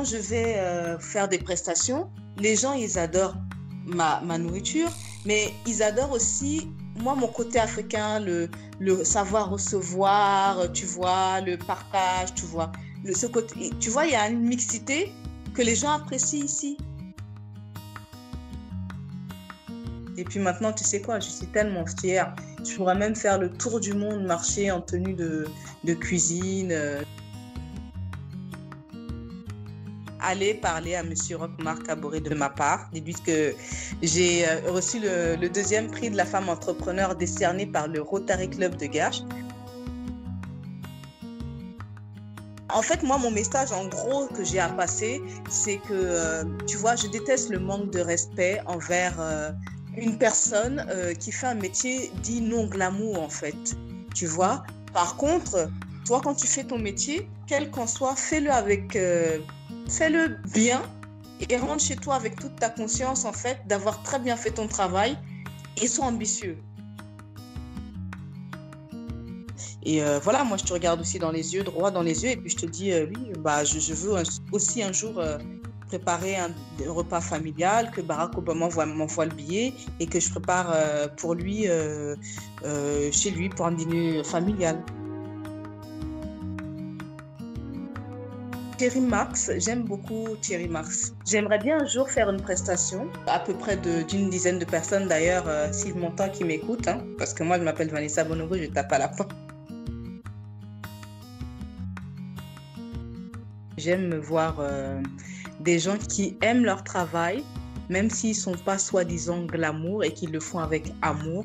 quand je vais euh, faire des prestations, les gens, ils adorent ma, ma nourriture, mais ils adorent aussi, moi, mon côté africain, le, le savoir recevoir, tu vois, le partage, tu vois. Le, ce côté, tu vois, il y a une mixité que les gens apprécient ici. Et puis maintenant, tu sais quoi, je suis tellement fière. Je pourrais même faire le tour du monde, marcher en tenue de, de cuisine. Aller parler à Monsieur Rockmar Caboret de ma part. Dites que j'ai euh, reçu le, deuxième prix de la femme entrepreneur décerné par le Rotary Club de Gache. En fait, moi, mon message, en gros, que j'ai à passer, c'est que, euh, tu vois, je déteste le manque de respect envers euh, une personne qui fait un métier dit non glamour, en fait. Tu vois? Par contre, toi, quand tu fais ton métier, quel qu'en soit, fais-le avec. Euh, fais-le bien et rentre chez toi avec toute ta conscience, en fait, d'avoir très bien fait ton travail et sois ambitieux. Et euh, voilà, moi, je te regarde aussi dans les yeux, droit dans les yeux, et puis je te dis, euh, oui, bah, je, veux aussi un jour euh, préparer un, un, repas familial, que Barack Obama m'envoie le billet et que je prépare pour lui, chez lui, pour un dîner familial. Thierry Marx, j'aime beaucoup Thierry Marx. J'aimerais bien un jour faire une prestation, à peu près d'une dizaine de personnes d'ailleurs, euh, s'il m'entend, qui m'écoutent, hein, parce que moi je m'appelle Vanessa Bonobo, je tape à la porte. J'aime voir euh, des gens qui aiment leur travail, même s'ils ne sont pas soi-disant glamour et qui le font avec amour.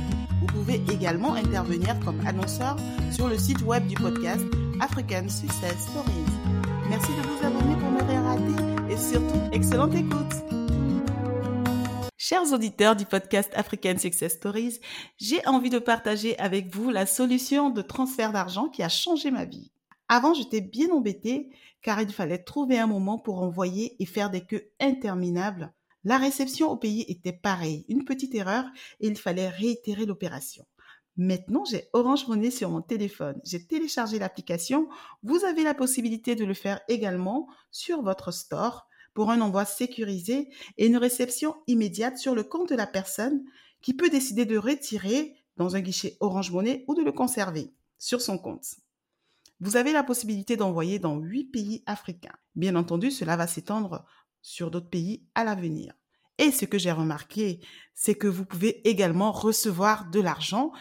Vous pouvez également intervenir comme annonceur sur le site web du podcast African Success Stories. Merci de vous abonner pour ne rien rater et surtout, excellente écoute. Chers auditeurs du podcast African Success Stories, j'ai envie de partager avec vous la solution de transfert d'argent qui a changé ma vie. Avant, j'étais bien embêtée car il fallait trouver un moment pour envoyer et faire des queues interminables la réception au pays était pareille, une petite erreur et il fallait réitérer l'opération. Maintenant, j'ai Orange Money sur mon téléphone. J'ai téléchargé l'application. Vous avez la possibilité de le faire également sur votre store pour un envoi sécurisé et une réception immédiate sur le compte de la personne qui peut décider de retirer dans un guichet Orange Money ou de le conserver sur son compte. Vous avez la possibilité d'envoyer dans huit pays africains. Bien entendu, cela va s'étendre sur d'autres pays à l'avenir. Et ce que j'ai remarqué, c'est que vous pouvez également recevoir de l'argent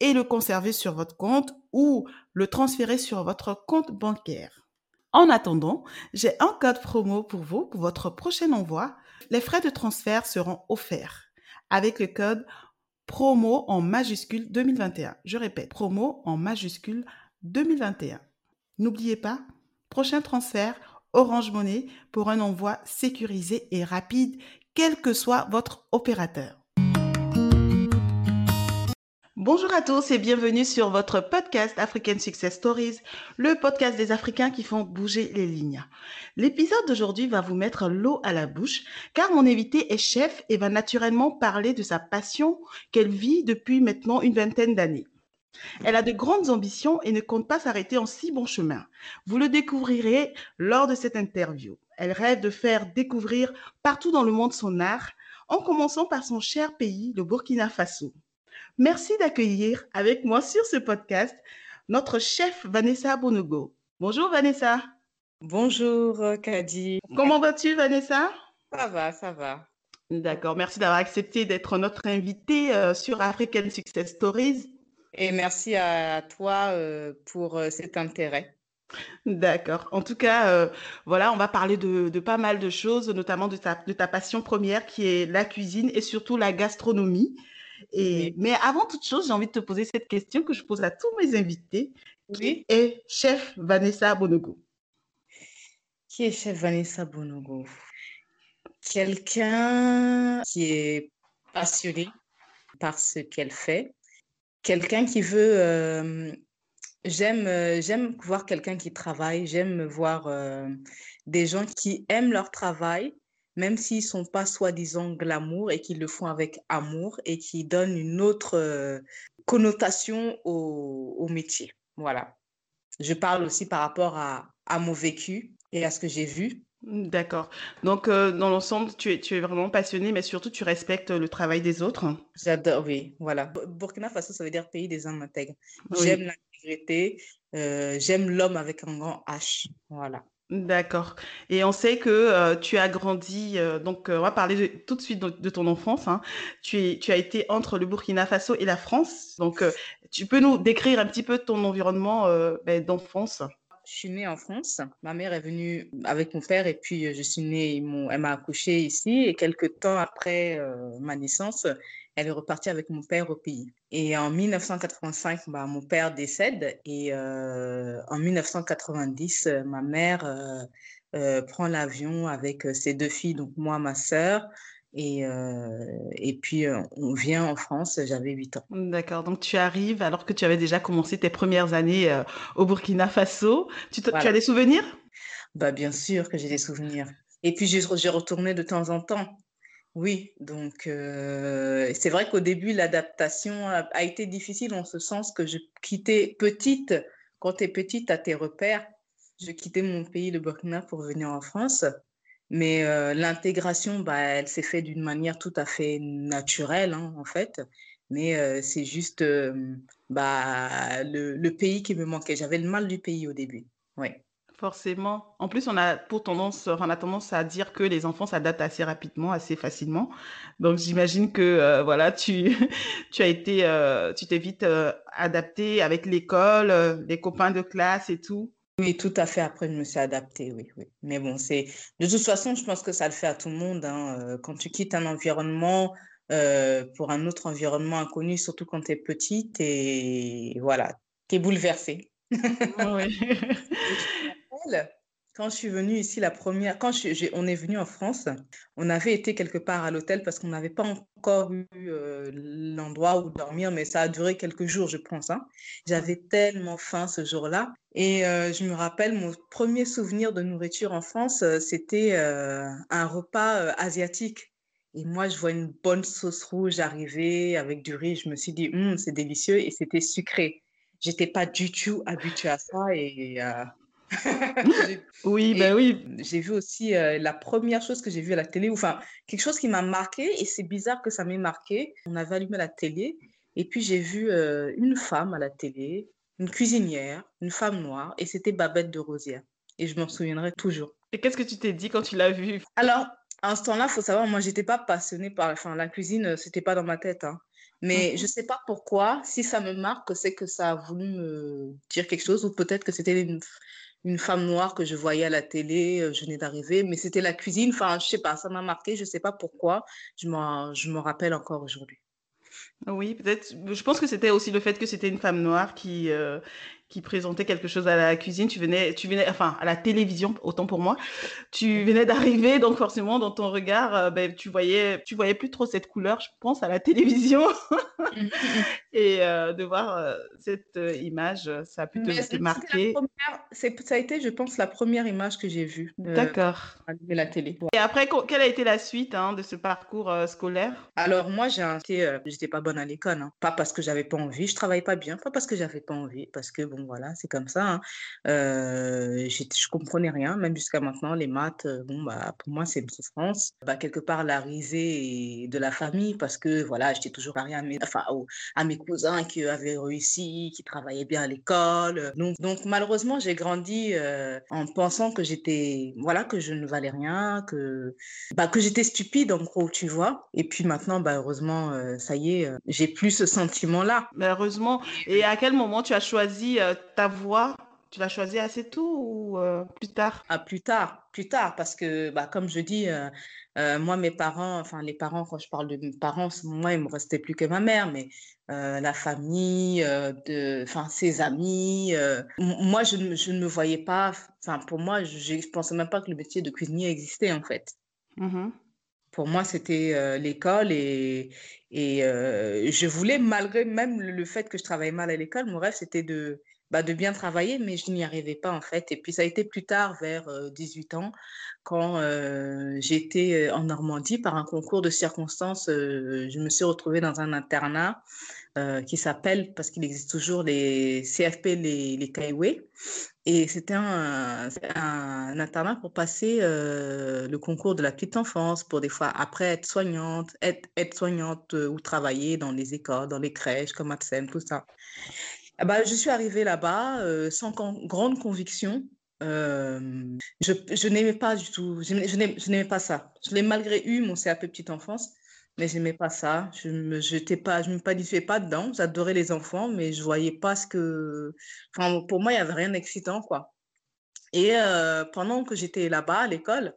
et le conserver sur votre compte ou le transférer sur votre compte bancaire. En attendant, j'ai un code promo pour vous pour votre prochain envoi. Les frais de transfert seront offerts avec le code promo en majuscule 2021. Je répète, promo en majuscule 2021. N'oubliez pas, prochain transfert, Orange Money pour un envoi sécurisé et rapide, quel que soit votre opérateur. Bonjour à tous et bienvenue sur votre podcast African Success Stories, le podcast des Africains qui font bouger les lignes. L'épisode d'aujourd'hui va vous mettre l'eau à la bouche car mon invité est chef et va naturellement parler de sa passion qu'elle vit depuis maintenant une vingtaine d'années. Elle a de grandes ambitions et ne compte pas s'arrêter en si bon chemin. Vous le découvrirez lors de cette interview. Elle rêve de faire découvrir partout dans le monde son art, en commençant par son cher pays, le Burkina Faso. Merci d'accueillir avec moi sur ce podcast notre chef Vanessa Bonogo. Bonjour Vanessa. Bonjour Kadi. Comment vas-tu Vanessa? Ça va, ça va. D'accord, merci d'avoir accepté d'être notre invitée euh, sur African Success Stories. Et merci à toi euh, pour euh, cet intérêt. D'accord. En tout cas, euh, voilà, on va parler de, de, pas mal de choses, notamment de ta, de ta passion première qui est la cuisine et surtout la gastronomie. Et, oui. Mais avant toute chose, j'ai envie de te poser cette question que je pose à tous mes invités. Oui. Qui est chef Vanessa Bonogo? Qui est chef Vanessa Bonogo? Quelqu'un qui est passionné par ce qu'elle fait. Quelqu'un qui veut... Euh, j'aime, euh, j'aime voir quelqu'un qui travaille. J'aime voir euh, des gens qui aiment leur travail, même s'ils ne sont pas soi-disant glamour et qui le font avec amour et qui donnent une autre connotation au, métier. Voilà. Je parle aussi par rapport à mon vécu et à ce que j'ai vu. D'accord. Donc, euh, dans l'ensemble, tu es, tu es vraiment passionné, mais surtout, tu respectes le travail des autres. J'adore, oui, voilà. Burkina Faso, ça veut dire pays des hommes intègres. J'aime l'intégrité, euh, j'aime l'homme avec un grand H. Voilà. D'accord. Et on sait que euh, tu as grandi, donc on va parler tout de suite de, ton enfance. Hein. Tu, es, tu as été entre le Burkina Faso et la France. Donc, tu peux nous décrire un petit peu ton environnement ben, d'enfance? Je suis née en France. Ma mère est venue avec mon père et puis euh, je suis née, elle m'a accouchée ici et quelques temps après euh, ma naissance, elle est repartie avec mon père au pays. Et en 1985, bah, mon père décède et euh, en 1990, ma mère prend l'avion avec ses deux filles, donc moi, ma sœur, et, et puis, on vient en France, j'avais 8 ans. D'accord, donc tu arrives alors que tu avais déjà commencé tes premières années au Burkina Faso. Tu, tu as des souvenirs? Bah, Bien sûr que j'ai des souvenirs. Et puis, j'ai retourné de temps en temps. Oui, donc c'est vrai qu'au début, l'adaptation a, a, été difficile en ce sens que je quittais petite, quand tu es petite, as tes repères. Je quittais mon pays, le Burkina, pour venir en France. Mais euh, l'intégration, bah, elle s'est faite d'une manière tout à fait naturelle, hein, en fait. Mais euh, c'est juste euh, bah, le, le, pays qui me manquait. J'avais le mal du pays au début. Oui. Forcément. En plus, on a pour tendance, on a tendance à dire que les enfants s'adaptent assez rapidement, assez facilement. Donc, j'imagine que voilà, tu, tu as été, tu t'es vite adapté avec l'école, les copains de classe et tout. Oui, tout à fait. Après, je me suis adaptée, oui, oui. Mais bon, c'est de toute façon, je pense que ça le fait à tout le monde. Hein. Euh, quand tu quittes un environnement euh, pour un autre environnement inconnu, surtout quand tu es petite, et voilà, tu es bouleversée. Oui. Quand je suis venue ici la première, quand on est venu en France, on avait été quelque part à l'hôtel parce qu'on n'avait pas encore eu euh, l'endroit où dormir, mais ça a duré quelques jours, je pense. Hein. J'avais tellement faim ce jour-là. Et euh, je me rappelle, mon premier souvenir de nourriture en France, euh, c'était un repas asiatique. Et moi, je vois une bonne sauce rouge arriver avec du riz. Je me suis dit, hum, c'est délicieux et c'était sucré. J'étais pas du tout habituée à ça et oui, ben oui. J'ai vu aussi euh, la première chose que j'ai vue à la télé, enfin, quelque chose qui m'a marqué, et c'est bizarre que ça m'ait marqué. On avait allumé la télé, et puis j'ai vu euh, une femme à la télé, une cuisinière, une femme noire, et c'était Babette de Rosière. Et je m'en souviendrai toujours. Et qu'est-ce que tu t'es dit quand tu l'as vue? Alors, à ce temps-là, il faut savoir, moi, j'étais pas passionnée par enfin, la cuisine, euh, c'était pas dans ma tête. Hein. Mais je ne sais pas pourquoi, si ça me marque, c'est que ça a voulu me dire quelque chose, ou peut-être que c'était une, une femme noire que je voyais à la télé, euh, je venais d'arriver, mais c'était la cuisine, enfin, je sais pas, ça m'a marqué, je sais pas pourquoi, je me rappelle encore aujourd'hui. Oui, peut-être. Je pense que c'était aussi le fait que c'était une femme noire qui, euh, qui présentait quelque chose à la cuisine. Tu venais, tu venais, enfin, à la télévision, autant pour moi. Tu venais d'arriver, donc forcément, dans ton regard, euh, ben, tu voyais, tu voyais plus trop cette couleur, je pense, à la télévision. Mmh, mmh, mmh. Et euh, de voir euh, cette image, ça a pu te, marquer. Ça a été, je pense, la première image que j'ai vue. D'accord. De la télé. Et après, quelle a été la suite hein, de ce parcours scolaire? Alors, moi, j'ai été, j'étais pas bonne à l'école. Hein. Pas parce que j'avais pas envie, je travaillais pas bien, pas parce que j'avais pas envie, parce que bon, voilà, c'est comme ça. Hein. Euh, je ne comprenais rien, même jusqu'à maintenant, les maths, euh, bon, bah, pour moi, c'est une souffrance. Bah, quelque part, la risée de la famille, parce que voilà, j'étais toujours rien à mes, enfin, à mes cousins qui avaient réussi, qui travaillaient bien à l'école. Donc, donc, malheureusement, j'ai grandi euh, en pensant que j'étais, voilà, que je ne valais rien, que, bah, que j'étais stupide, en gros, tu vois. Et puis maintenant, bah, heureusement, ça y est, j'ai plus ce sentiment-là. Heureusement. Et à quel moment tu as choisi ta voix Tu l'as choisi assez tôt ou euh, plus tard? Ah, Plus tard, plus tard, parce que, bah, comme je dis, euh, euh, moi, mes parents, enfin, les parents, quand je parle de mes parents, moi, il me restait plus que ma mère, mais la famille, de, enfin, ses amis, moi, je, je, ne me voyais pas, enfin, pour moi, je ne pensais même pas que le métier de cuisinier existait, en fait. Mmh pour moi, c'était l'école et, et je voulais, malgré même le fait que je travaillais mal à l'école, mon rêve, c'était de, bah, de bien travailler, mais je n'y arrivais pas en fait. Et puis ça a été plus tard, vers 18 ans, quand j'étais en Normandie par un concours de circonstances. je me suis retrouvée dans un internat qui s'appelle, parce qu'il existe toujours, les CFP, les, les Et c'était un, un, internat pour passer le concours de la petite enfance, pour des fois après être soignante, être, être soignante ou travailler dans les écoles, dans les crèches comme Atsem, tout ça. Bah, je suis arrivée là-bas euh, sans grande conviction. Euh, je, n'aimais pas du tout, je, n'aimais pas ça. Je l'ai malgré eu, mon CAP petite enfance, mais je n'aimais pas ça. Je ne me, pas, je me planifiais pas dedans. J'adorais les enfants, mais je voyais pas ce que... Enfin, pour moi, il n'y avait rien d'excitant, quoi. Et euh, pendant que j'étais là-bas à l'école,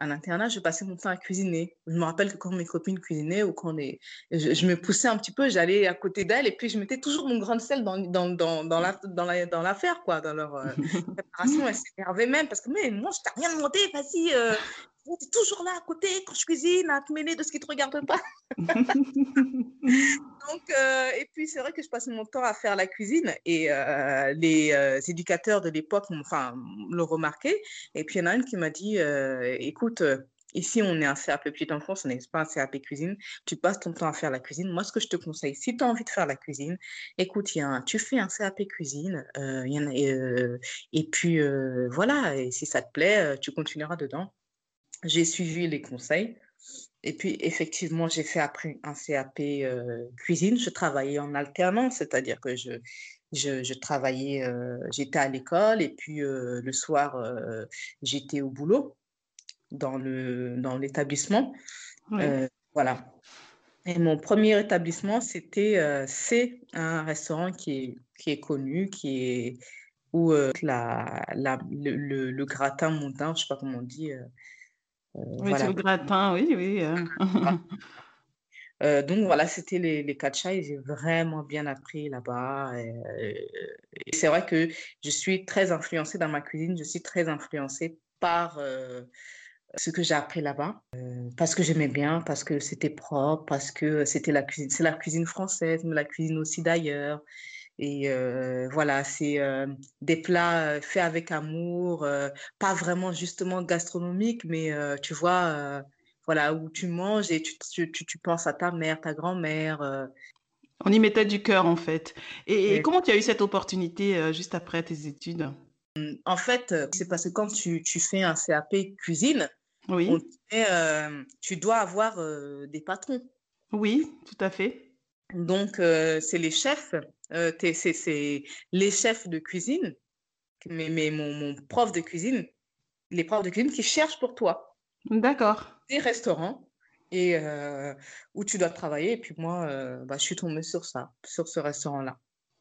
à l'internat, je passais mon temps à cuisiner. Je me rappelle que quand mes copines cuisinaient ou quand les... je, me poussais un petit peu, j'allais à côté d'elles et puis je mettais toujours mon grain de sel dans, dans, dans, dans l'affaire, la, dans, dans quoi, dans leur euh, préparation. Elles s'énervaient même parce que, mais moi, je t'ai rien demandé, vas-y, euh, tu es toujours là à côté quand je cuisine, à te mêler de ce qui ne te regarde pas. Donc, euh, et puis c'est vrai que je passais mon temps à faire la cuisine et euh, les euh, éducateurs de l'époque enfin, l'ont remarqué. Et puis il y en a une qui m'a dit écoute, Ici, on est un CAP petite enfance, on n'est pas un CAP cuisine. Tu passes ton temps à faire la cuisine. Moi, ce que je te conseille, si tu as envie de faire la cuisine, écoute, y a tu fais un CAP cuisine. y en a, et puis, voilà, et si ça te plaît, tu continueras dedans. J'ai suivi les conseils. Et puis, effectivement, j'ai fait après un CAP euh, cuisine. Je travaillais en alternance, c'est-à-dire que je, je, travaillais, euh, j'étais à l'école et puis euh, le soir, j'étais au boulot dans, le, dans l'établissement. voilà. Et mon premier établissement, c'était, c'est un restaurant qui est, qui est connu, qui est où la, la, le, le, gratin montant, je ne sais pas comment on dit, euh, oui, le gratin, oui, oui. Euh. Euh, donc voilà, c'était les, les et j'ai vraiment bien appris là-bas. Et, c'est vrai que je suis très influencée dans ma cuisine, je suis très influencée par ce que j'ai appris là-bas, parce que j'aimais bien, parce que c'était propre, parce que c'était la cuisine, c'est la cuisine française, mais la cuisine aussi d'ailleurs. Et voilà, c'est des plats faits avec amour, pas vraiment justement gastronomiques, mais tu vois, voilà, où tu manges et tu, tu, tu, penses à ta mère, ta grand-mère. On y mettait du cœur en fait. Et, comment tu as eu cette opportunité juste après tes études? Mmh, En fait, c'est parce que quand tu, tu fais un CAP cuisine, oui. tu dois avoir des patrons. Oui, tout à fait. Donc, c'est les chefs, c'est les chefs de cuisine, mais, mais mon, mon, prof de cuisine, les profs de cuisine qui cherchent pour toi. D'accord. Des restaurants et où tu dois travailler. Et puis moi, bah, je suis tombée sur ça, sur ce restaurant-là.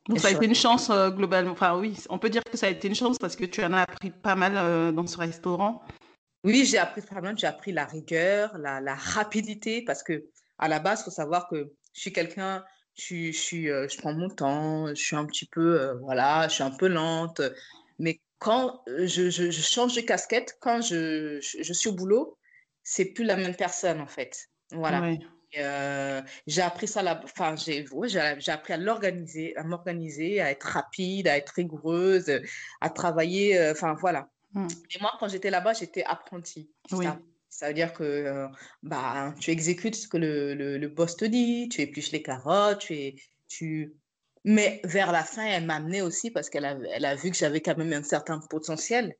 Donc, ça a été une chance globalement. Enfin, oui, on peut dire que ça a été une chance parce que tu en as appris pas mal dans ce restaurant. Oui, j'ai appris pas mal. J'ai appris la rigueur, la, la rapidité parce que à la base, il faut savoir que je suis quelqu'un, je, euh, je prends mon temps, je suis un petit peu, euh, voilà, je suis un peu lente. Mais quand euh, je, je, change de casquette, quand je, je, suis au boulot, c'est plus la même personne en fait. Voilà. j'ai appris ça, enfin, j'ai j'ai appris à l'organiser, à m'organiser, à être rapide, à être rigoureuse, à travailler, enfin voilà. Mmh. Et moi, quand j'étais là-bas, j'étais apprentie. Oui. Ça veut dire que euh, bah, tu exécutes ce que le, le, boss te dit, tu épluches les carottes, tu, tu... Mais vers la fin, elle m'a amené aussi parce qu'elle a, elle a vu que j'avais quand même un certain potentiel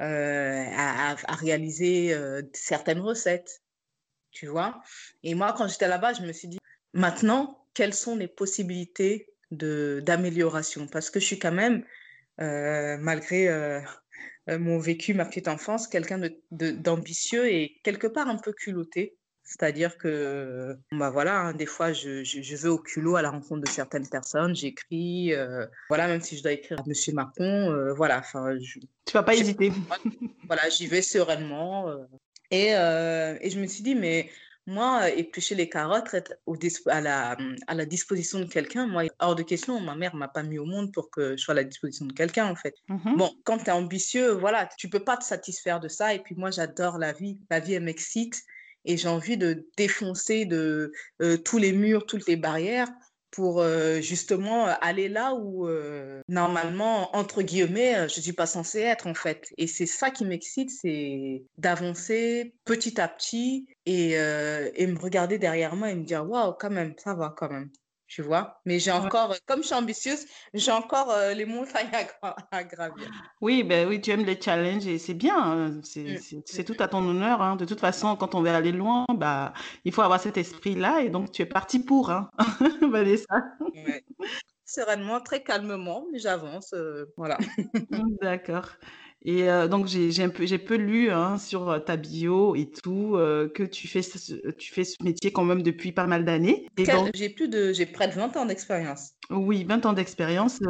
euh, à, à, réaliser euh, certaines recettes, tu vois. Et moi, quand j'étais là-bas, je me suis dit, maintenant, quelles sont les possibilités d'amélioration? Parce que je suis quand même, malgré m'ont vécu ma petite enfance, quelqu'un d'ambitieux de, et quelque part un peu culotté. C'est-à-dire que, bah voilà, hein, des fois, je, je, vais au culot à la rencontre de certaines personnes, j'écris, euh, voilà, même si je dois écrire à Monsieur Macron, euh, voilà. Enfin, je, tu vas pas hésiter. Voilà, j'y vais sereinement. Euh. et, et je me suis dit, mais moi, éplucher les carottes, être au à, la, à la disposition de quelqu'un, moi, hors de question, ma mère m'a pas mis au monde pour que je sois à la disposition de quelqu'un, en fait. Mmh bon, quand tu es ambitieux, voilà, tu peux pas te satisfaire de ça. Et puis moi, j'adore la vie. La vie, elle m'excite. Et j'ai envie de défoncer de, tous les murs, toutes les barrières pour justement aller là où normalement, entre guillemets, je ne suis pas censée être en fait. Et c'est ça qui m'excite, c'est d'avancer petit à petit et, et me regarder derrière moi et me dire, waouh, quand même, ça va quand même tu vois. Mais j'ai encore, comme je suis ambitieuse, j'ai encore euh, les montagnes à, gravir. Oui, ben oui, tu aimes les challenges et c'est bien. Hein. Mmh, c'est tout à ton honneur. Hein. De toute façon, quand on veut aller loin, bah, il faut avoir cet esprit-là et donc tu es parti pour, hein, Vanessa. Sereinement, très calmement, mais j'avance. Euh, voilà. D'accord. Et euh, donc, j'ai peu, peu lu hein, sur euh, ta bio et tout euh, que tu fais, ce, tu fais ce métier quand même depuis pas mal d'années. J'ai plus de, j'ai près de 20 ans d'expérience. Oui, 20 ans d'expérience.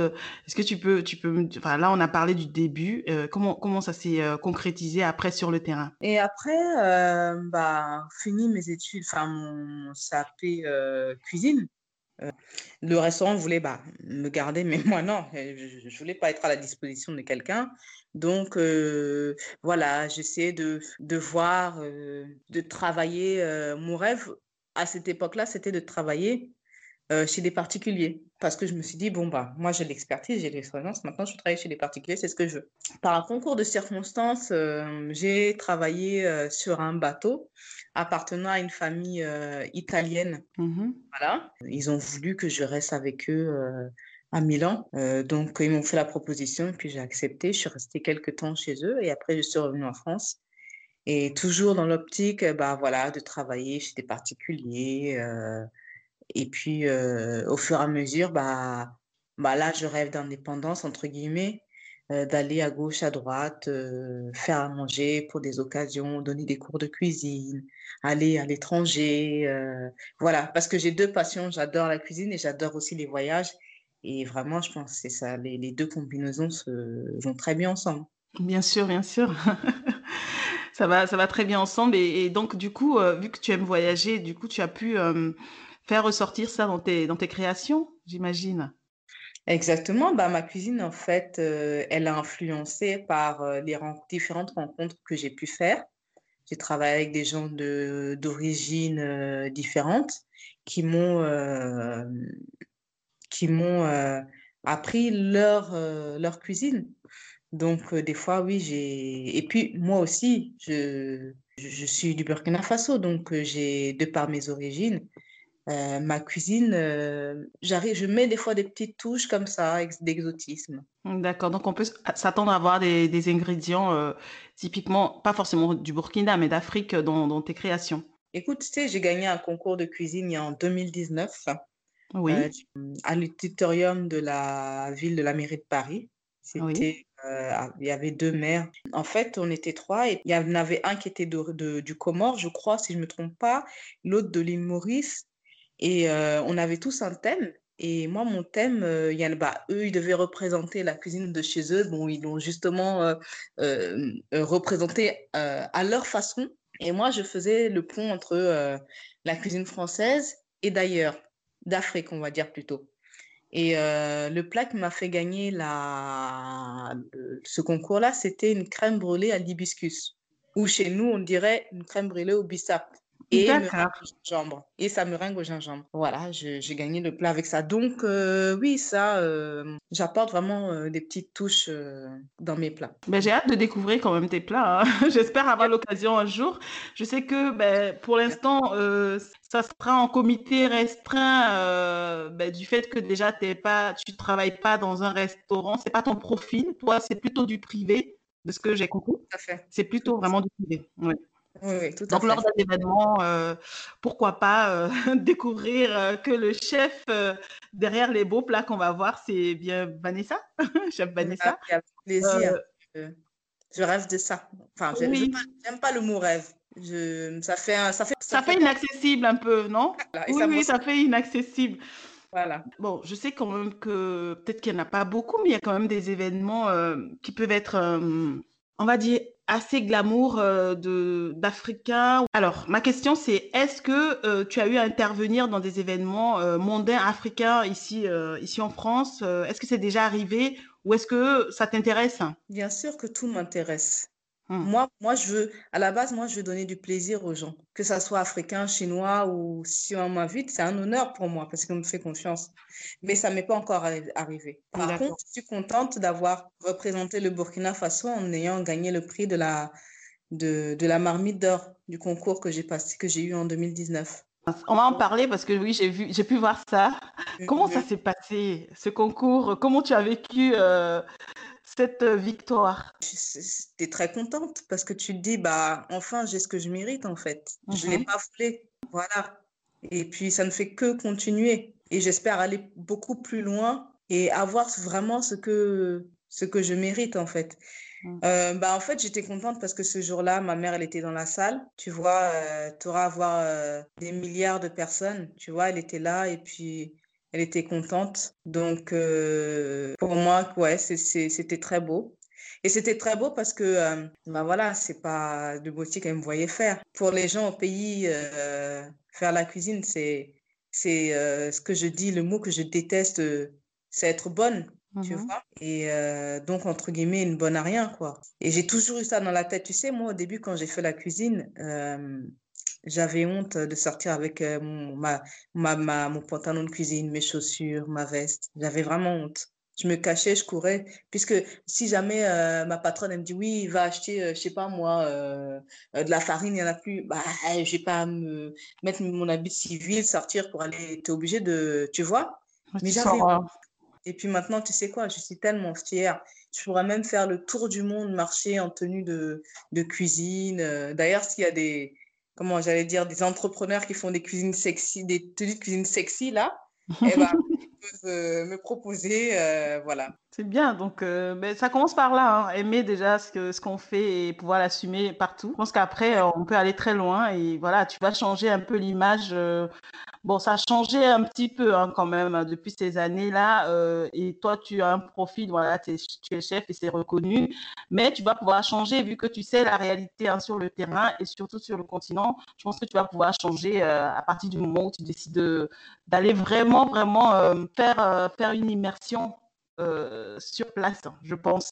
Est-ce que tu peux, tu peux, enfin là, on a parlé du début. comment, comment ça s'est concrétisé après sur le terrain? Et après, bah, fini mes études, enfin mon SAP cuisine. Le restaurant voulait bah, me garder, mais moi non, je ne voulais pas être à la disposition de quelqu'un. Donc, euh, voilà, j'essayais de, voir, euh, de travailler. Euh, mon rêve, à cette époque-là, c'était de travailler chez des particuliers. Parce que je me suis dit, bon, bah, moi, j'ai l'expertise, j'ai l'expérience, maintenant, je travaille chez des particuliers, c'est ce que je veux. Par un concours de circonstances, j'ai travaillé sur un bateau appartenant à une famille italienne. Mmh voilà. Ils ont voulu que je reste avec eux à Milan. Euh, donc, ils m'ont fait la proposition puis j'ai accepté. Je suis restée quelques temps chez eux et après, je suis revenue en France. Et toujours dans l'optique bah, voilà, de travailler chez des particuliers. Euh, et puis, euh, au fur et à mesure, bah, bah là, je rêve d'indépendance, entre guillemets, d'aller à gauche, à droite, faire à manger pour des occasions, donner des cours de cuisine, aller à l'étranger. voilà, parce que j'ai deux passions. J'adore la cuisine et j'adore aussi les voyages. Et vraiment, je pense que ça, les, les, deux combinaisons vont très bien ensemble. Bien sûr, bien sûr. ça, va, ça va très bien ensemble. Et, donc, du coup, euh, vu que tu aimes voyager, du coup, tu as pu euh, faire ressortir ça dans tes, dans tes créations, j'imagine. Exactement. Bah, ma cuisine, en fait, euh, elle a influencé par les différentes rencontres que j'ai pu faire. J'ai travaillé avec des gens d'origine différentes qui m'ont qui m'ont euh, appris leur, euh, leur cuisine. Donc, euh, des fois, oui, j'ai. Et puis, moi aussi, je, je suis du Burkina Faso, donc j'ai, de par mes origines, ma cuisine, j'arrive, je mets des fois des petites touches comme ça, d'exotisme. D'accord, donc on peut s'attendre à avoir des, des ingrédients typiquement, pas forcément du Burkina, mais d'Afrique dans, dans, tes créations. Écoute, tu sais, j'ai gagné un concours de cuisine en 2019 oui. Euh, à l'auditorium de la ville de la mairie de Paris. C'était, euh, il y avait deux maires. En fait, on était trois et il y en avait un qui était de, du Comore, je crois, si je ne me trompe pas, l'autre de l'île Maurice. Et euh, on avait tous un thème. Et moi, mon thème, il y bah, eux, ils devaient représenter la cuisine de chez eux. Bon, ils l'ont justement représenté à leur façon. Et moi, je faisais le pont entre la cuisine française et d'ailleurs d'Afrique, on va dire plutôt. Et euh, le plat qui m'a fait gagner la, ce concours-là, c'était une crème brûlée à l'hibiscus. Ou chez nous, on dirait une crème brûlée au bissap et gingembre. Et ça me ringue au gingembre. Voilà, j'ai gagné le plat avec ça. Donc, euh, oui, ça, euh, j'apporte vraiment euh, des petites touches dans mes plats. Ben, j'ai hâte de découvrir quand même tes plats. Hein. J'espère avoir l'occasion un jour. Je sais que ben, pour l'instant, ça sera en comité restreint ben, du fait que déjà pas, tu ne travailles pas dans un restaurant. Ce n'est pas ton profil. Toi, c'est plutôt du privé, de ce que j'ai compris. C'est plutôt vraiment du privé. Oui. Oui, tout à Donc, lors d'un événement, euh, pourquoi pas euh, découvrir euh, que le chef derrière les beaux plats qu'on va voir, c'est bien Vanessa, chef Vanessa. Avec plaisir. je rêve de ça. Enfin, je n'aime pas le mot rêve. Je, ça fait, ça fait, ça, fait, inaccessible un peu, non? Oui, ça oui, ça fait inaccessible. Voilà. Bon, je sais quand même que peut-être qu'il n'y en a pas beaucoup, mais il y a quand même des événements qui peuvent être, on va dire, assez glamour euh, d'Africains. Alors, ma question c'est est-ce que euh, tu as eu à intervenir dans des événements euh, mondains africains ici ici en France Est-ce que c'est déjà arrivé ou est-ce que ça t'intéresse? Bien sûr que tout m'intéresse. Mmh. Moi, moi, je veux, à la base, moi, je veux donner du plaisir aux gens, que ça soit africain, chinois ou si on m'invite, c'est un honneur pour moi parce qu'on me fait confiance. Mais ça m'est pas encore arrivé. Par contre, je suis contente d'avoir représenté le Burkina Faso en ayant gagné le prix de la, de, de la marmite d'or du concours que j'ai passé, que j'ai eu en 2019. On va en parler parce que oui, j'ai vu, j'ai pu voir ça. Comment ça s'est passé, ce concours? Comment tu as vécu euh, cette euh, victoire Tu es très contente parce que tu te dis, bah, enfin, j'ai ce que je mérite en fait. Je ne l'ai mhm. pas voulu. Voilà. Et puis, ça ne fait que continuer. Et j'espère aller beaucoup plus loin et avoir vraiment ce que, ce que je mérite en fait. Mm. Euh, bah, en fait, j'étais contente parce que ce jour-là, ma mère, elle était dans la salle. Tu vois, euh, tu auras à voir des milliards de personnes. Tu vois, elle était là et puis elle était contente. Donc, euh, pour moi, ouais, c'était très beau. Et c'était très beau parce que, euh, ben voilà, c'est pas de beauté qu'elle me voyait faire. Pour les gens au pays, euh, faire la cuisine, c'est c'est ce que je dis, le mot que je déteste, c'est être bonne, tu mmh vois. Et donc, entre guillemets, une bonne à rien, quoi. Et j'ai toujours eu ça dans la tête. Tu sais, moi, au début, quand j'ai fait la cuisine, j'avais honte de sortir avec euh, mon, ma, ma, mon pantalon de cuisine, mes chaussures, ma veste. J'avais vraiment honte. Je me cachais, je courais, puisque si jamais euh, ma patronne elle me dit oui, va acheter, euh, je sais pas moi, de la farine, il n'y en a plus, bah, je vais pas me mettre mon habit civil, sortir pour aller, tu es obligé de, tu vois? Mais j'avais Et puis maintenant, tu sais quoi, je suis tellement fière. Je pourrais même faire le tour du monde, marcher en tenue de, de cuisine. D'ailleurs, s'il y a des, comment j'allais dire, des entrepreneurs qui font des cuisines sexy, des tenues de cuisine sexy, là, eh ben, euh, me proposer, euh, voilà. C'est bien, donc euh, mais ça commence par là, hein. aimer déjà ce que ce qu'on fait et pouvoir l'assumer partout. Je pense qu'après on peut aller très loin et voilà, tu vas changer un peu l'image Bon, ça a changé un petit peu hein, quand même hein, depuis ces années-là. Euh, et toi, tu as un profil, voilà, tu es chef et c'est reconnu. Mais tu vas pouvoir changer vu que tu sais la réalité hein, sur le terrain et surtout sur le continent. Je pense que tu vas pouvoir changer euh, à partir du moment où tu décides d'aller vraiment, vraiment euh, faire, faire une immersion sur place, je pense.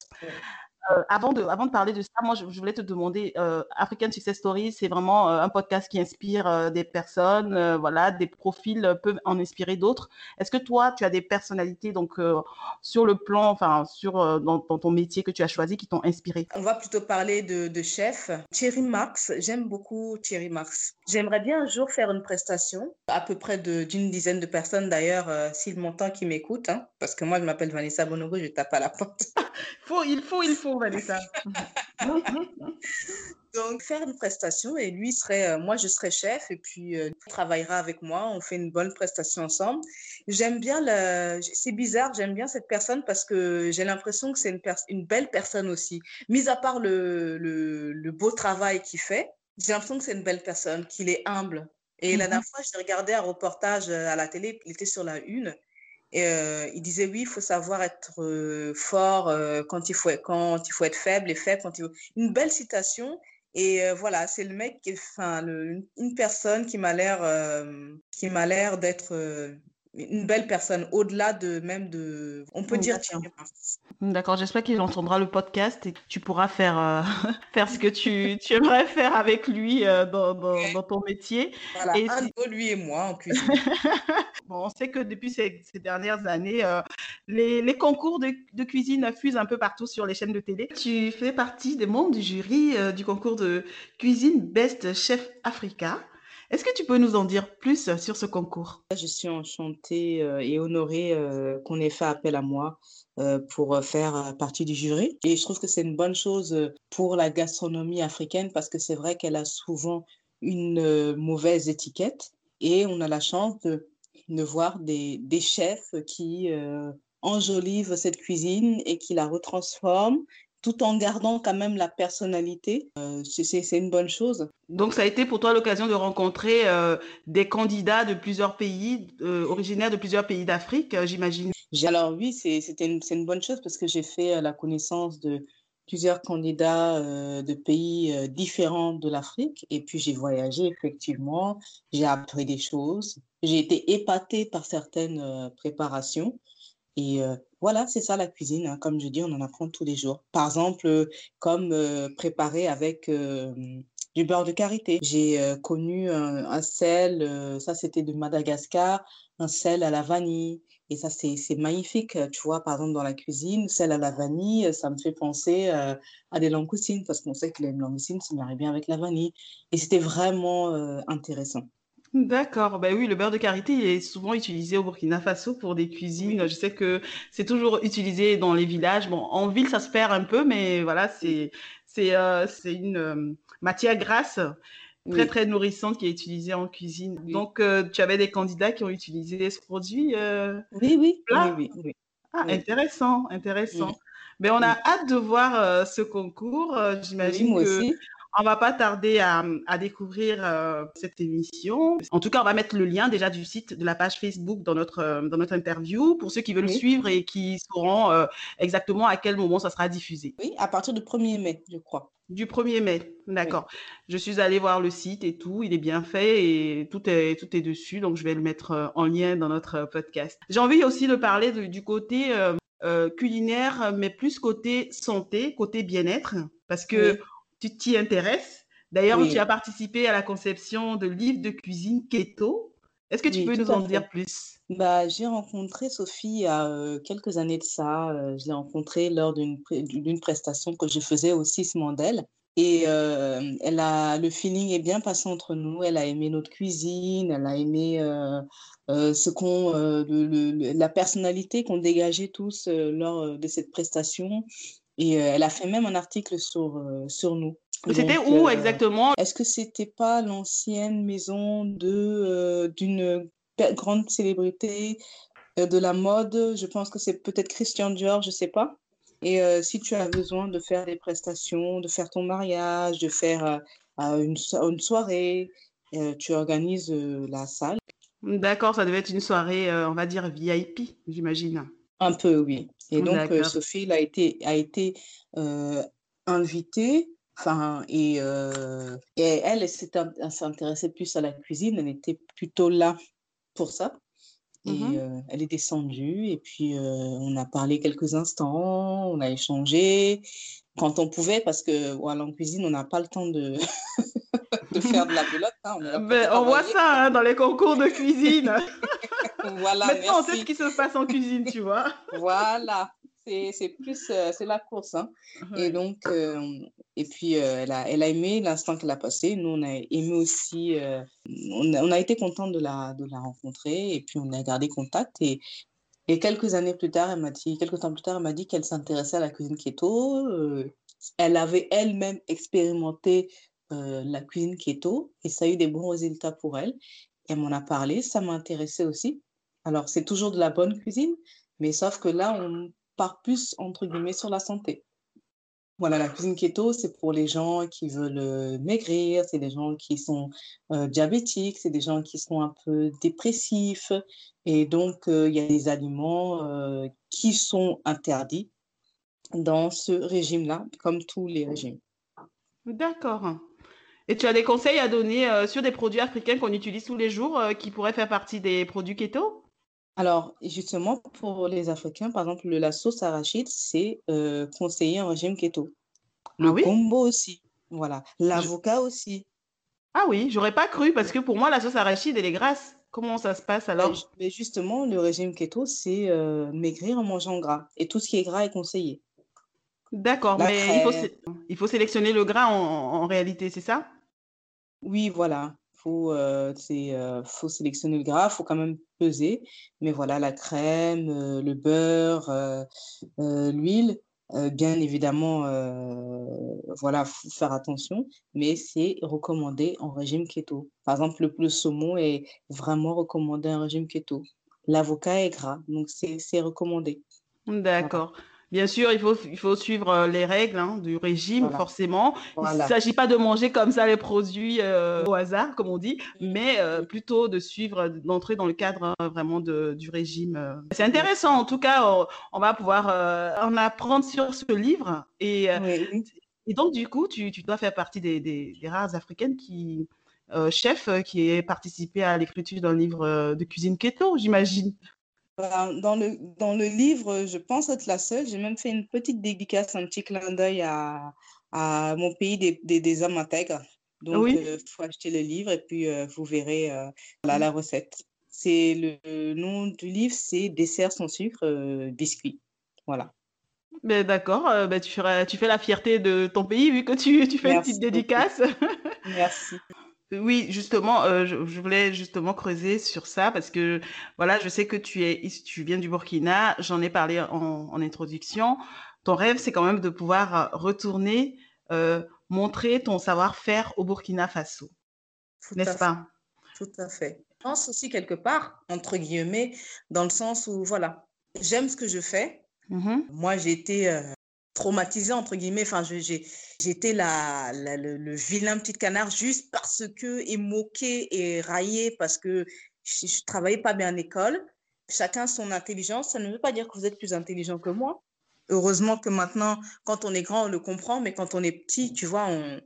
Euh, avant, de, avant de parler de ça, moi, je, voulais te demander, euh, African Success Stories, c'est vraiment euh, un podcast qui inspire des personnes, voilà, des profils peuvent en inspirer d'autres. Est-ce que toi, tu as des personnalités, donc, sur le plan, enfin, sur, dans, ton métier que tu as choisi, qui t'ont inspiré? On va plutôt parler de, de chef. Thierry Marx, j'aime beaucoup Thierry Marx. J'aimerais bien un jour faire une prestation, à peu près d'une dizaine de personnes d'ailleurs, s'il m'entend, qui m'écoutent, hein, parce que moi, je m'appelle Vanessa Bonobo, je tape à la porte. faut, il faut, il faut Vanessa. Donc, faire une prestation et lui serait, euh, moi je serais chef et puis euh, il travaillera avec moi, on fait une bonne prestation ensemble. J'aime bien, c'est bizarre, j'aime bien cette personne parce que j'ai l'impression que c'est une, une belle personne aussi. Mis à part le, le, le beau travail qu'il fait, j'ai l'impression que c'est une belle personne, qu'il est humble. Et la dernière fois, j'ai regardé un reportage euh, à la télé, il était sur la une, et euh, il disait oui, il faut savoir être euh, fort euh, quand, il faut, quand il faut être faible et faible quand il faut... Une belle citation. Et voilà, c'est le mec, enfin, une personne qui m'a l'air, qui m'a l'air d'être une belle personne, au-delà de même de, on peut dire D'accord, j'espère qu'il entendra le podcast et que tu pourras faire, euh, faire ce que tu, tu, aimerais faire avec lui euh, dans, dans, ton métier. Voilà, et un lui et moi en cuisine. bon, on sait que depuis ces, ces dernières années, euh, les, les, concours de, de, cuisine fusent un peu partout sur les chaînes de télé. Tu fais partie des membres du jury du concours de cuisine Best Chef Africa. Est-ce que tu peux nous en dire plus sur ce concours? Je suis enchantée euh, et honorée euh, qu'on ait fait appel à moi euh, pour faire partie du jury. Et je trouve que c'est une bonne chose pour la gastronomie africaine parce que c'est vrai qu'elle a souvent une mauvaise étiquette et on a la chance de, voir des, chefs qui enjolivent cette cuisine et qui la retransforment tout en gardant quand même la personnalité. Euh, c'est une bonne chose. Donc, ça a été pour toi l'occasion de rencontrer euh, des candidats de plusieurs pays, euh, originaires de plusieurs pays d'Afrique, j'imagine. Alors oui, c'est une, une, bonne chose parce que j'ai fait la connaissance de plusieurs candidats de pays différents de l'Afrique. Et puis, j'ai voyagé effectivement, j'ai appris des choses. J'ai été épatée par certaines préparations. Et voilà, c'est ça la cuisine. Hein. Comme je dis, on en apprend tous les jours. Par exemple, comme préparer avec du beurre de karité. J'ai connu un, sel, ça c'était de Madagascar, un sel à la vanille. Et ça, c'est magnifique, tu vois, par exemple, dans la cuisine, sel à la vanille, ça me fait penser à des langoustines, parce qu'on sait que les langoustines, ça marie bien avec la vanille. Et c'était vraiment intéressant. D'accord, ben oui, le beurre de karité il est souvent utilisé au Burkina Faso pour des cuisines. Je sais que c'est toujours utilisé dans les villages. Bon, en ville, ça se perd un peu, mais voilà, c'est c'est euh, c'est une euh, matière grasse très très nourrissante qui est utilisée en cuisine. Donc, euh, tu avais des candidats qui ont utilisé ce produit Oui, oui, oui, oui, Ah, intéressant, intéressant. Mais on a hâte de voir ce concours. J'imagine que aussi. On va pas tarder à, découvrir euh, cette émission. En tout cas, on va mettre le lien déjà du site de la page Facebook dans notre, euh, dans notre interview pour ceux qui veulent suivre et qui sauront euh, exactement à quel moment ça sera diffusé. Oui, à partir du 1er mai, je crois. Du 1er mai, d'accord. Je suis allée voir le site et tout, il est bien fait et tout est, tout est dessus, donc je vais le mettre en lien dans notre podcast. J'ai envie aussi de parler du côté culinaire, mais plus côté santé, côté bien-être, parce que tu t'y intéresses. D'ailleurs, tu as participé à la conception de livres de cuisine keto. Est-ce que tu peux nous en dire plus? Bah, J'ai rencontré Sophie il y a euh, quelques années de ça. Euh, je l'ai rencontrée lors d'une prestation que je faisais au CIS Mandel. Et euh, elle a, le feeling est bien passé entre nous. Elle a aimé notre cuisine, elle a aimé ce qu'on, la personnalité qu'on dégageait tous lors de cette prestation. Et elle a fait même un article sur, sur nous. C'était où exactement? Est-ce que c'était pas l'ancienne maison de d'une grande célébrité de la mode? Je pense que c'est peut-être Christian Dior, je sais pas. Et si tu as besoin de faire des prestations, de faire ton mariage, de faire une, une, soirée, tu organises la salle. D'accord, ça devait être une soirée, on va dire VIP, j'imagine. Un peu, oui. Et donc, euh, Sophie a été, a été euh, invitée. Enfin, et, euh, et elle, elle s'intéressait plus à la cuisine. Elle était plutôt là pour ça. Et mmh elle est descendue. Et puis, on a parlé quelques instants. On a échangé quand on pouvait, parce que voilà, en cuisine, on n'a pas le temps de, de faire de la pelote. Hein, on, on voit ça hein, dans les concours de cuisine. voilà, Maintenant, on sait ce qui se passe en cuisine, tu vois. voilà, c'est plus euh, c'est la course. Hein. Et donc, euh, et puis, euh, elle, a, elle a aimé l'instant qu'elle a passé. Nous, on a aimé aussi, on a, on, a, été content de la, de la rencontrer et puis on a gardé contact. Et, et quelques années plus tard, elle m'a dit, quelques temps plus tard, elle m'a dit qu'elle s'intéressait à la cuisine keto. elle avait elle-même expérimenté la cuisine keto et ça a eu des bons résultats pour elle. Elle m'en a parlé, ça m'a intéressé aussi. Alors, c'est toujours de la bonne cuisine, mais sauf que là, on part plus, entre guillemets, sur la santé. Voilà, la cuisine keto, c'est pour les gens qui veulent euh, maigrir, c'est des gens qui sont euh, diabétiques, c'est des gens qui sont un peu dépressifs. Et donc, euh, il y a des aliments qui sont interdits dans ce régime-là, comme tous les régimes. D'accord. Et tu as des conseils à donner sur des produits africains qu'on utilise tous les jours qui pourraient faire partie des produits keto? Alors, justement, pour les Africains, par exemple, la sauce arachide, c'est euh, conseillé en régime keto. Le ah oui? aussi. Voilà. L'avocat aussi. Ah oui, j'aurais pas cru parce que pour moi, la sauce arachide, elle est grasse. Comment ça se passe alors? Mais justement, le régime keto, c'est euh, maigrir en mangeant gras. Et tout ce qui est gras est conseillé. D'accord, mais il faut, il faut, sélectionner le gras en réalité, c'est ça? Oui, voilà faut, euh, euh, faut sélectionner le gras, il faut quand même peser. Mais voilà, la crème, euh, le beurre, l'huile, bien évidemment, voilà, faut faire attention, mais c'est recommandé en régime keto. Par exemple, le, le saumon est vraiment recommandé en régime keto. L'avocat est gras, donc c'est recommandé. D'accord. Bien sûr, il faut, il faut suivre euh, les règles hein, du régime, forcément. Il ne s'agit pas de manger comme ça les produits euh, au hasard, comme on dit, mais euh, plutôt de suivre, d'entrer dans le cadre vraiment de, du régime. C'est intéressant, en tout cas, on, va pouvoir en apprendre sur ce livre. Et, et donc, du coup, tu, tu, dois faire partie des, des, rares africaines qui, chefs qui aient participé à l'écriture d'un livre de cuisine keto, j'imagine. Dans le, dans le livre, je pense être la seule. J'ai même fait une petite dédicace, un petit clin d'œil à, à mon pays des, des, des hommes intègres. Donc, il euh, faut acheter le livre et puis euh, vous verrez euh, la recette. C'est le, nom du livre, c'est Dessert sans sucre, biscuit. Voilà. Ben d'accord, ben tu, feras, tu fais la fierté de ton pays vu que tu, tu fais une petite dédicace. Merci. Oui, justement, euh, je, voulais justement creuser sur ça parce que voilà, je sais que tu es, tu viens du Burkina. J'en ai parlé en, introduction. Ton rêve, c'est quand même de pouvoir euh, retourner euh, montrer ton savoir-faire au Burkina Faso, n'est-ce pas? Tout à fait. Je pense aussi quelque part, entre guillemets, dans le sens où voilà, j'aime ce que je fais. Mmh Moi, j'ai été traumatisée, entre guillemets. Enfin, j'étais la, le, vilain petit canard juste parce que, et moqué et raillé parce que je ne travaillais pas bien à l'école. Chacun son intelligence. Ça ne veut pas dire que vous êtes plus intelligent que moi. Heureusement que maintenant, quand on est grand, on le comprend, mais quand on est petit, tu vois, on,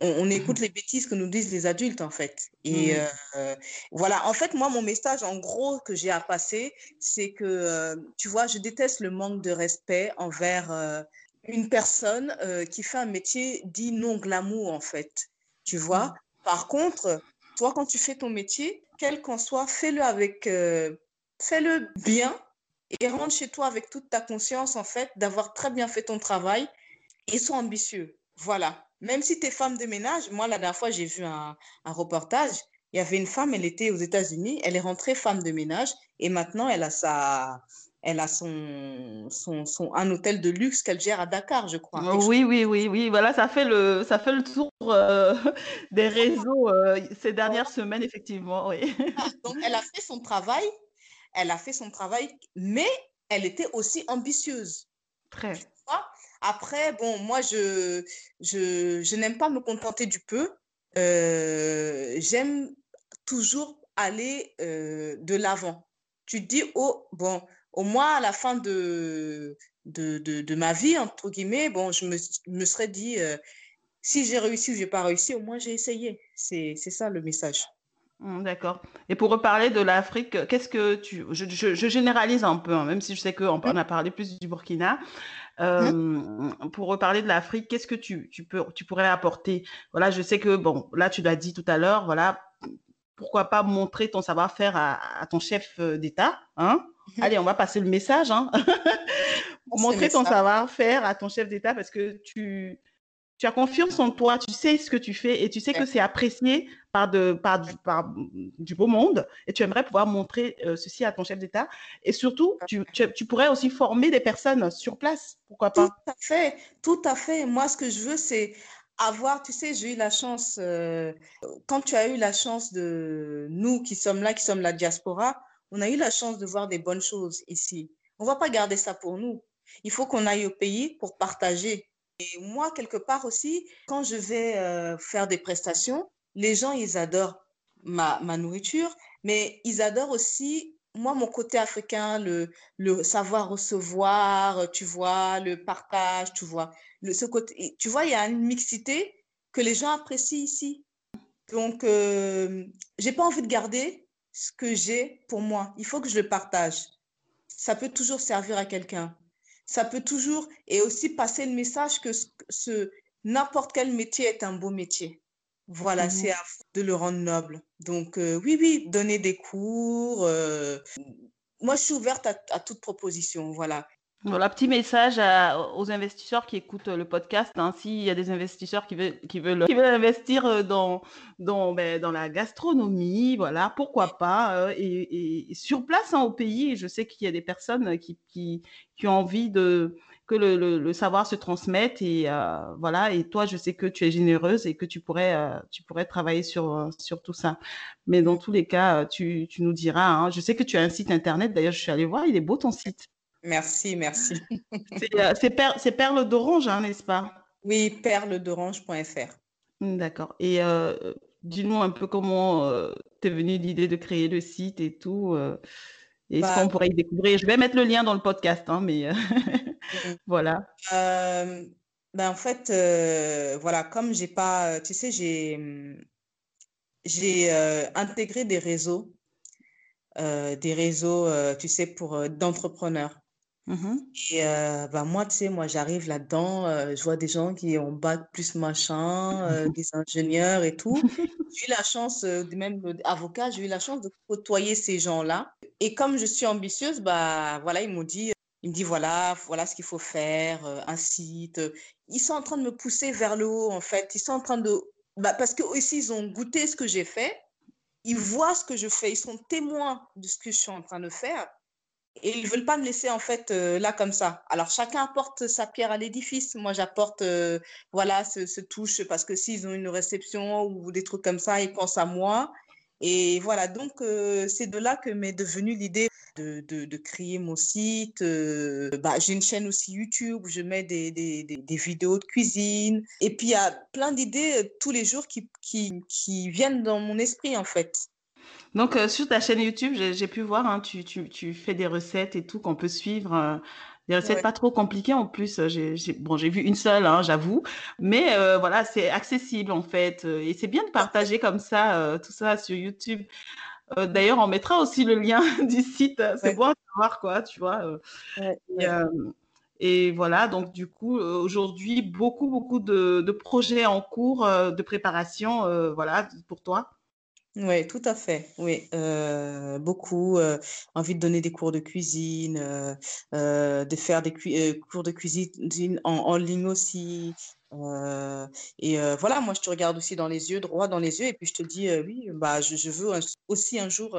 on, écoute les bêtises que nous disent les adultes, en fait. Et mmh. euh, voilà, en fait, moi, mon message, en gros, que j'ai à passer, c'est que, euh, tu vois, je déteste le manque de respect envers euh, une personne qui fait un métier dit non glamour, en fait. Tu vois? Mmh. Par contre, toi, quand tu fais ton métier, quel qu'en soit, fais-le avec... fais-le bien et rentre chez toi avec toute ta conscience, en fait, d'avoir très bien fait ton travail et sois ambitieux. Voilà. Même si tu es femme de ménage, moi, la dernière fois, j'ai vu un, reportage. Il y avait une femme, elle était aux États-Unis, elle est rentrée femme de ménage et maintenant, elle a sa, elle a son, son, son, un hôtel de luxe qu'elle gère à Dakar, je crois. oui, oui, oui, oui. Voilà, ça fait le, ça fait le tour euh, des réseaux euh, ces dernières semaines, effectivement. Oui. Ah, donc, elle a fait son travail, elle a fait son travail, mais elle était aussi ambitieuse. Très. Après, bon, moi, je, je, je n'aime pas me contenter du peu. Euh, j'aime toujours aller euh, de l'avant. Tu te dis, oh, bon, au moins à la fin de, de, de, ma vie, entre guillemets, bon, je me, me serais dit, euh, si j'ai réussi ou j'ai pas réussi, au moins j'ai essayé. C'est ça le message. Mmh, d'accord. Et pour reparler de l'Afrique, qu'est-ce que tu... Je, je, généralise un peu, hein, même si je sais qu'on on a parlé plus du Burkina. Mmh. pour reparler de l'Afrique, qu'est-ce que tu, tu, peux, tu pourrais apporter? Voilà, je sais que, bon, là, tu l'as dit tout à l'heure, voilà, pourquoi pas montrer ton savoir-faire à, ton chef d'État hein? Mmh. Allez, on va passer le message. Hein montrer ton savoir-faire à ton chef d'État parce que tu, tu as confiance en toi, tu sais ce que tu fais et tu sais que c'est apprécié par, de, par, du, beau monde et tu aimerais pouvoir montrer euh, ceci à ton chef d'État. Et surtout, tu, tu, pourrais aussi former des personnes sur place, pourquoi pas? Tout à fait, tout à fait. Moi, ce que je veux, c'est avoir, tu sais, j'ai eu la chance, euh, quand tu as eu la chance de nous qui sommes là, qui sommes la diaspora, on a eu la chance de voir des bonnes choses ici. On ne va pas garder ça pour nous. Il faut qu'on aille au pays pour partager et moi, quelque part aussi, quand je vais euh, faire des prestations, les gens, ils adorent ma, ma, nourriture, mais ils adorent aussi, moi, mon côté africain, le, le savoir recevoir, tu vois, le partage, tu vois. Ce côté, tu vois, il y a une mixité que les gens apprécient ici. Donc, euh, j'ai pas envie de garder ce que j'ai pour moi. Il faut que je le partage. Ça peut toujours servir à quelqu'un ça peut toujours, et aussi passer le message que ce, n'importe quel métier est un beau métier. Voilà, c'est à de le rendre noble. Donc, euh, oui, oui, donner des cours. Euh, moi, je suis ouverte à, à toute proposition. Voilà. Voilà, petit message aux investisseurs qui écoutent le podcast. Hein, S'il y a des investisseurs qui veulent, investir euh, dans, ben, dans la gastronomie, voilà, pourquoi pas. Euh, et, sur place, hein, au pays, je sais qu'il y a des personnes qui, ont envie que le, savoir se transmette. Et euh, voilà, et toi, je sais que tu es généreuse et que tu pourrais, travailler sur, tout ça. Mais dans tous les cas, tu, tu nous diras. Hein, je sais que tu as un site internet. D'ailleurs, je suis allée voir, il est beau ton site. Merci, merci. c'est per Perle d'Orange, hein, n'est-ce pas? Oui, perled'orange.fr. D'accord. Et dis-nous un peu comment t'es venue l'idée de créer le site et tout. Est-ce bah qu'on pourrait y découvrir Je vais mettre le lien dans le podcast, hein, mais voilà. Ben en fait, voilà, comme j'ai pas, tu sais, j'ai j'ai intégré des réseaux, des réseaux, tu sais, pour d'entrepreneurs. Mmh et bah, moi, tu sais, moi, j'arrive là-dedans, je vois des gens qui ont bac plus machin, des ingénieurs et tout. J'ai eu la chance, même avocat, j'ai eu la chance de côtoyer ces gens-là. Et comme je suis ambitieuse, bah voilà, ils m'ont dit, ils me dit voilà, voilà ce qu'il faut faire, un site. Ils sont en train de me pousser vers le haut, en fait. Ils sont en train de, bah, parce que aussi ils ont goûté ce que j'ai fait. Ils voient ce que je fais, ils sont témoins de ce que je suis en train de faire. Et ils veulent pas me laisser en fait euh, là comme ça. Alors chacun apporte sa pierre à l'édifice. Moi j'apporte euh, voilà ce, touche parce que s'ils ont une réception ou des trucs comme ça, ils pensent à moi. Et voilà, donc euh, c'est de là que m'est devenue l'idée de, de, créer mon site. bah, j'ai une chaîne aussi YouTube je mets des, des, des, vidéos de cuisine. Et puis il y a plein d'idées tous les jours qui, qui, qui viennent dans mon esprit en fait. Donc, euh, sur ta chaîne YouTube, j'ai pu voir, hein, tu, tu, tu, fais des recettes et tout qu'on peut suivre. Euh, des recettes pas trop compliquées en plus. Euh, j'ai bon, j'ai vu une seule, hein, j'avoue, mais voilà, c'est accessible en fait. Et c'est bien de partager comme ça tout ça sur YouTube. D'ailleurs, on mettra aussi le lien du site. C'est bon à savoir quoi, tu vois. Et, et, voilà, donc du coup, aujourd'hui, beaucoup, beaucoup de, de, projets en cours de préparation, voilà, pour toi. Oui, tout à fait. Oui, beaucoup. envie de donner des cours de cuisine, de faire des cours de cuisine en, ligne aussi. et voilà, moi, je te regarde aussi dans les yeux, droit dans les yeux, et puis je te dis, oui, bah, je veux aussi un jour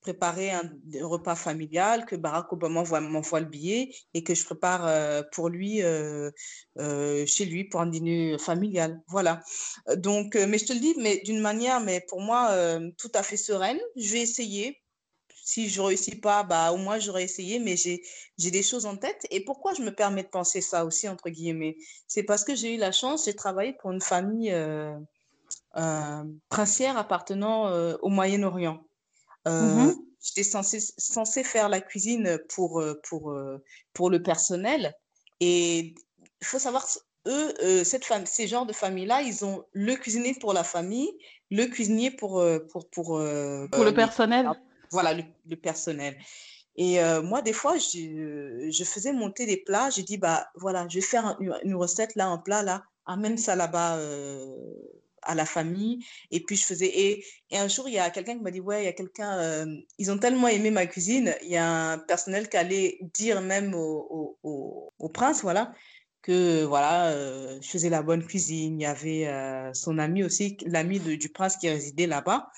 préparer un, repas familial, que Barack Obama m'envoie le billet et que je prépare euh, pour lui, euh, euh, chez lui, pour un dîner familial. Voilà. Donc, mais je te le dis, mais d'une manière, mais pour moi, tout à fait sereine. Je vais essayer. Si je ne réussis pas, bah, au moins j'aurais essayé, mais j'ai des choses en tête. Et pourquoi je me permets de penser ça aussi, entre guillemets? C'est parce que j'ai eu la chance, j'ai travaillé pour une famille princière appartenant au Moyen-Orient. Mmh j'étais censée, censée faire la cuisine pour, pour, pour le personnel. Et il faut savoir, eux, cette femme, ces genres de familles-là, ils ont le cuisinier pour la famille, le cuisinier pour... pour, pour, pour le personnel Voilà, le, personnel. Et moi, des fois, je, je, faisais monter des plats. J'ai dit, bah voilà, je vais faire une recette là, un plat là, amène ça là-bas à la famille. Et puis, je faisais. Et, et un jour, il y a quelqu'un qui m'a dit Ouais, il y a quelqu'un. Euh, ils ont tellement aimé ma cuisine. Il y a un personnel qui allait dire même au, au, au, prince, voilà, que voilà, euh, je faisais la bonne cuisine. Il y avait euh, son ami aussi, l'ami du prince qui résidait là-bas.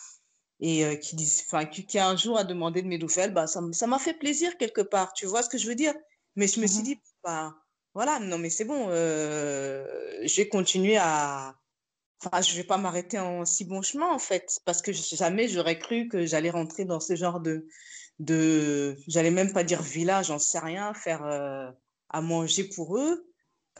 Et qui, dit, qui, qui, un jour a demandé de mes nouvelles, bah, ça m'a fait plaisir quelque part. Tu vois ce que je veux dire? Mais je me suis mmh dit, bah, voilà, non, mais c'est bon, je vais continuer à, Enfin, je vais pas m'arrêter en si bon chemin, en fait, parce que jamais j'aurais cru que j'allais rentrer dans ce genre de, de j'allais même pas dire village, j'en sais rien, faire euh, à manger pour eux.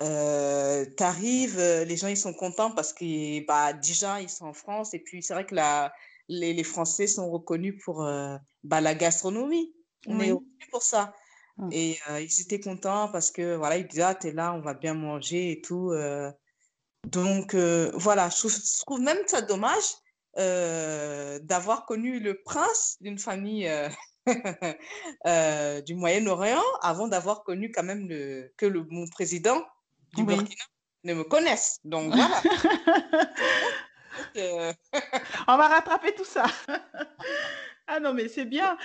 Euh, T'arrives, euh, les gens ils sont contents parce que bah, déjà ils sont en France et puis c'est vrai que la, les, les, Français sont reconnus pour euh, bah, la gastronomie. On est reconnus pour ça. Mmh. Et ils étaient contents parce que voilà, ils disaient ah t'es là, on va bien manger et tout. Donc euh, voilà, je trouve, même ça dommage euh, d'avoir connu le prince d'une famille euh, du Moyen-Orient avant d'avoir connu quand même le, que le, mon président du Burkina ne me connaisse. Donc voilà. On va rattraper tout ça. ah non, mais c'est bien.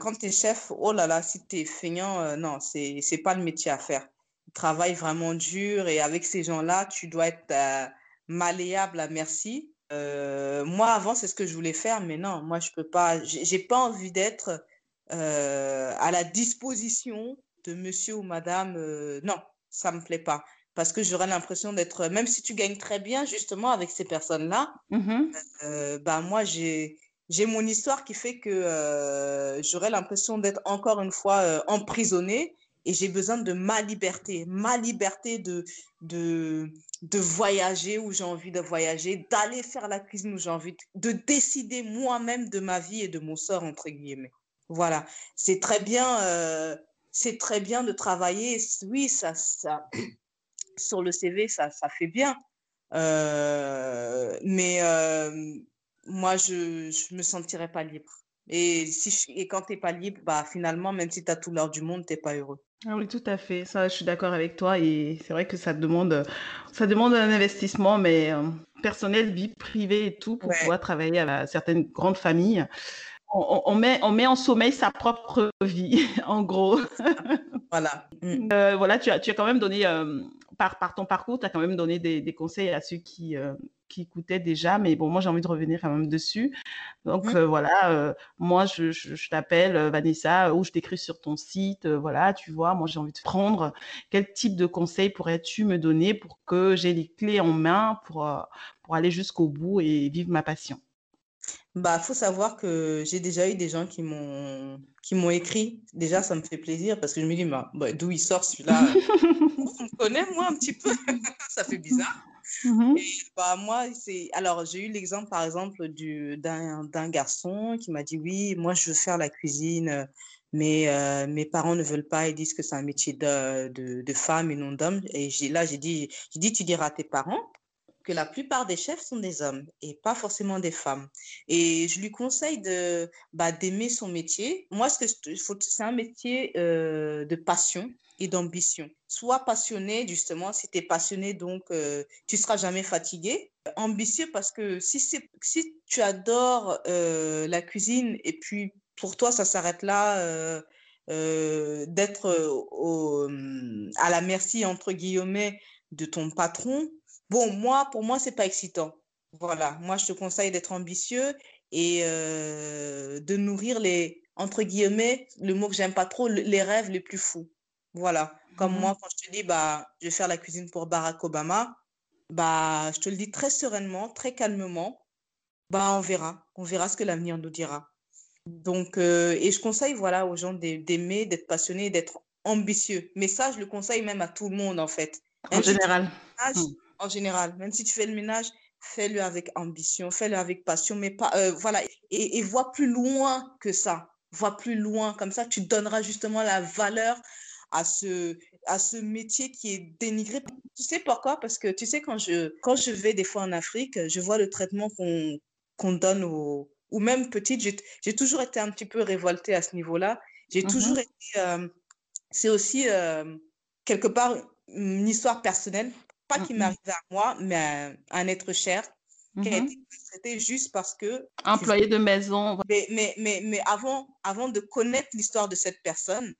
quand tu es chef, oh là là, si tu es feignant, non, c'est pas le métier à faire travaille vraiment dur et avec ces gens-là, tu dois être euh, malléable à merci. Euh, moi, avant, c'est ce que je voulais faire, mais non, moi, je peux pas. J'ai pas envie d'être euh, à la disposition de monsieur ou madame. non, ça me plaît pas. Parce que j'aurais l'impression d'être, même si tu gagnes très bien, justement, avec ces personnes-là, mmh bah, moi, j'ai j'ai mon histoire qui fait que j'aurais l'impression d'être encore une fois emprisonnée et j'ai besoin de ma liberté, ma liberté de, de, de voyager où j'ai envie de voyager, d'aller faire la cuisine où j'ai envie, de, décider moi-même de ma vie et de mon sort, entre guillemets. Voilà, c'est très bien, euh, c'est très bien de travailler. Oui, ça, ça, sur le CV, ça, ça fait bien. Euh, mais euh, moi, je ne me sentirais pas libre. Et, si et quand tu n'es pas libre, bah, finalement, même si tu as tout l'heure du monde, tu n'es pas heureux. Ah oui, tout à fait. Ça, je suis d'accord avec toi. Et c'est vrai que ça demande, ça demande un investissement, mais euh, personnel, vie privée et tout, pour pouvoir travailler à certaines grandes familles. On, met, on met en sommeil sa propre vie, en gros. voilà. Mm. Euh, voilà, tu as, tu as quand même donné, euh, par, par ton parcours, tu as quand même donné des, des conseils à ceux qui, qui écoutaient déjà, mais bon, moi j'ai envie de revenir quand même dessus. Donc mmh. euh, voilà, euh, moi je, je, t'appelle euh, Vanessa ou je t'écris sur ton site, voilà, tu vois, moi j'ai envie de prendre. Quel type de conseils pourrais-tu me donner pour que j'ai les clés en main pour, pour aller jusqu'au bout et vivre ma passion? Bah, faut savoir que j'ai déjà eu des gens qui m'ont qui m'ont écrit. Déjà, ça me fait plaisir parce que je me dis, bah, bah d'où il sort celui-là? On me connaît, moi, un petit peu? ça fait bizarre. Mmh et bah, moi, c'est. Alors, j'ai eu l'exemple, par exemple, du... d'un garçon qui m'a dit Oui, moi, je veux faire la cuisine, mais euh, mes parents ne veulent pas. Ils disent que c'est un métier de, de, de femme et non d'homme. Et là, j'ai dit, dit Tu diras à tes parents que la plupart des chefs sont des hommes et pas forcément des femmes. Et je lui conseille de bah, d'aimer son métier. Moi, c'est un métier euh, de passion et d'ambition. Sois passionné, justement, si tu es passionné, donc euh, tu seras jamais fatigué. Ambitieux parce que si, si tu adores euh, la cuisine et puis pour toi, ça s'arrête là, euh d'être à la merci, entre guillemets, de ton patron, bon, moi, pour moi, c'est pas excitant. Voilà, moi, je te conseille d'être ambitieux et de nourrir les, entre guillemets, le mot que j'aime pas trop, les rêves les plus fous. Voilà. Comme mmh moi, quand je te dis, bah, je vais faire la cuisine pour Barack Obama, bah, je te le dis très sereinement, très calmement. Bah, on verra. On verra ce que l'avenir nous dira. Donc, euh, et je conseille, voilà, aux gens d'aimer, d'être passionnés, d'être ambitieux. Mais ça, je le conseille même à tout le monde, en fait. en général. Mmh. En général. Même si tu fais le ménage, fais-le avec ambition, fais-le avec passion, mais pas, euh, voilà. Et, et vois plus loin que ça. Vois plus loin. Comme ça, tu donneras justement la valeur à ce, à ce métier qui est dénigré. Tu sais pourquoi? Parce que tu sais, quand je, quand je vais des fois en Afrique, je vois le traitement qu'on qu'on donne aux... Ou même petite, j'ai toujours été un petit peu révoltée à ce niveau-là. J'ai mmh toujours été... Euh, c'est aussi, euh, quelque part, une histoire personnelle, pas qui mmh m'est arrivée à moi, mais à, un être cher, qui a mmh été traité juste parce que... Employé de maison. Mais, mais, mais, mais avant, avant de connaître l'histoire de cette personne,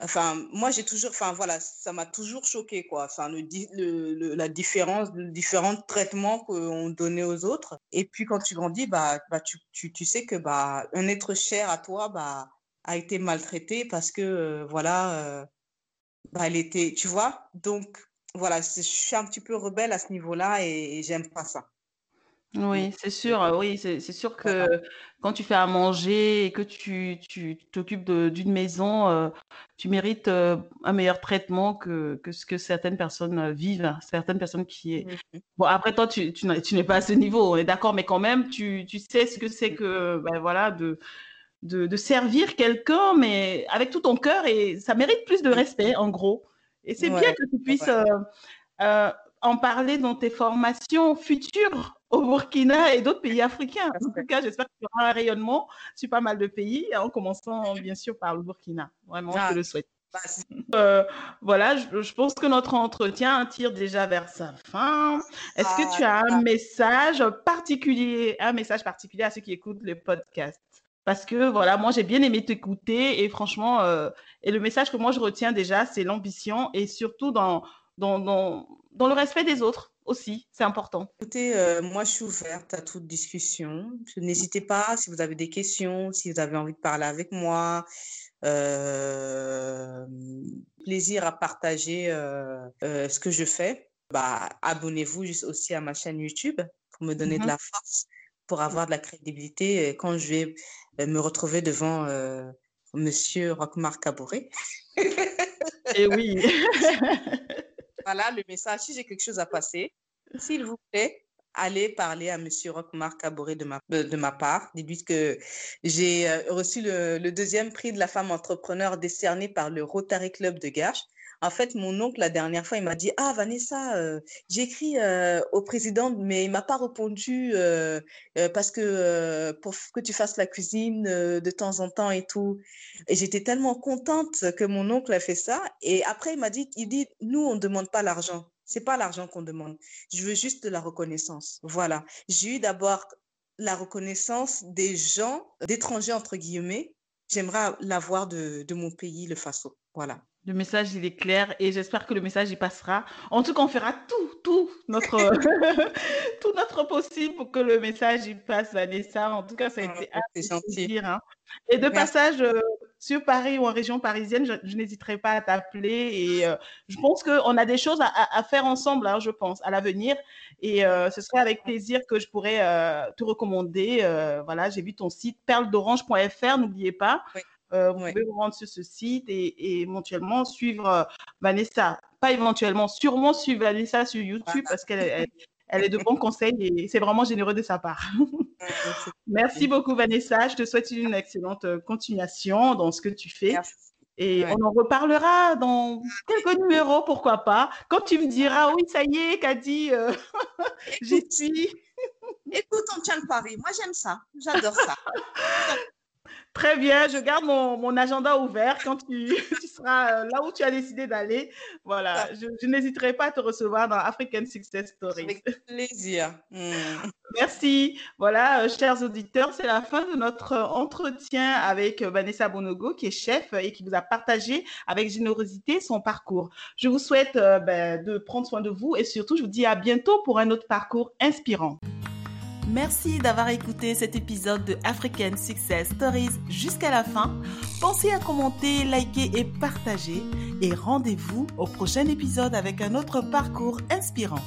Enfin, moi, j'ai toujours, enfin, voilà, ça m'a toujours choqué, quoi. Enfin, le, le, la différence, les différents traitements qu'on donnait aux autres. Et puis, quand tu grandis, bah, bah tu, tu, tu, sais que, bah, un être cher à toi, bah, a été maltraité parce que, euh, voilà, euh, bah, elle était, tu vois? Donc, voilà, je suis un petit peu rebelle à ce niveau-là et j'aime pas ça. Oui, c'est sûr, oui, c'est sûr que quand tu fais à manger et que tu tu t'occupes d'une maison, tu mérites, un meilleur traitement que que ce que certaines personnes, vivent. Certaines personnes qui est mmh bon après toi tu tu n'es pas à ce niveau, on est d'accord, mais quand même tu tu sais ce que c'est que, ben, voilà de de de servir quelqu'un, mais avec tout ton cœur et ça mérite plus de respect en gros et c'est bien que tu puisses, en parler dans tes formations futures au Burkina et d'autres pays africains. En tout cas, j'espère qu'il y aura un rayonnement sur pas mal de pays, en commençant bien sûr par le Burkina. Vraiment, je ah, le souhaite. Bah, euh, voilà, je, pense que notre entretien tire déjà vers sa fin. Est-ce que tu as un message particulier, un message particulier à ceux qui écoutent le podcast? Parce que voilà, moi j'ai bien aimé t'écouter et franchement, euh, et le message que moi je retiens déjà, c'est l'ambition et surtout dans, dans, dans, dans le respect des autres aussi, c'est important. Écoutez, euh, moi je suis ouverte à toute discussion. N'hésitez pas si vous avez des questions, si vous avez envie de parler avec moi. Euh, plaisir à partager ce que je fais. Bah, abonnez-vous aussi à ma chaîne YouTube pour me donner de mhm. la force, pour avoir de la crédibilité quand je vais me retrouver devant Monsieur Rockmar Caboret. Et oui. voilà le message. Si j'ai quelque chose à passer, s'il vous plaît, allez parler à M. Rockmar Caboret de ma, de, ma part. Dites que j'ai euh, reçu le, le, deuxième prix de la femme entrepreneur décerné par le Rotary Club de Garches. En fait, mon oncle, la dernière fois, il m'a dit Ah, Vanessa, euh, j'ai écrit euh, au président, mais il m'a pas répondu euh, parce que pour que tu fasses la cuisine de temps en temps et tout. Et j'étais tellement contente que mon oncle a fait ça. Et après, il m'a dit Il dit Nous, on ne demande pas l'argent. C'est pas l'argent qu'on demande. Je veux juste de la reconnaissance. Voilà. J'ai eu d'abord la reconnaissance des gens, d'étrangers, entre guillemets. J'aimerais l'avoir de, de mon pays, le Faso. Voilà. Le message, il est clair et j'espère que le message, il passera. En tout cas, on fera tout, tout notre, tout notre possible pour que le message, il passe, Vanessa. En tout cas, ça a été gentil. Hein. Et de passage euh, sur Paris ou en région parisienne, je, n'hésiterai pas à t'appeler et euh, je pense qu'on a des choses à, faire ensemble, hein, je pense, à l'avenir. Et euh, ce serait avec plaisir que je pourrais te recommander. voilà, j'ai vu ton site perledorange.fr, n'oubliez pas. Euh, vous pouvez vous rendre sur ce site et, éventuellement suivre euh, Vanessa. Pas éventuellement, sûrement suivre Vanessa sur YouTube parce qu'elle elle, est de bons conseils et c'est vraiment généreux de sa part. Merci beaucoup Vanessa. Je te souhaite une excellente euh, continuation dans ce que tu fais. Et on en reparlera dans quelques numéros, pourquoi pas. Quand tu me diras, oui, ça y est, Kadi, euh, j'y suis. Écoute, on tient le pari. Moi, j'aime ça. J'adore ça. Très bien, je garde mon, agenda ouvert quand tu, seras euh, là où tu as décidé d'aller. Voilà, je, n'hésiterai pas à te recevoir dans African Success Story. Avec plaisir. Hmm. Merci. Voilà, euh, chers auditeurs, c'est la fin de notre entretien avec euh, Vanessa Bonogo, qui est chef et qui vous a partagé avec générosité son parcours. Je vous souhaite ben, de prendre soin de vous et surtout, je vous dis à bientôt pour un autre parcours inspirant. Merci d'avoir écouté cet épisode de African Success Stories jusqu'à la fin. Pensez à commenter, liker et partager. Et rendez-vous au prochain épisode avec un autre parcours inspirant.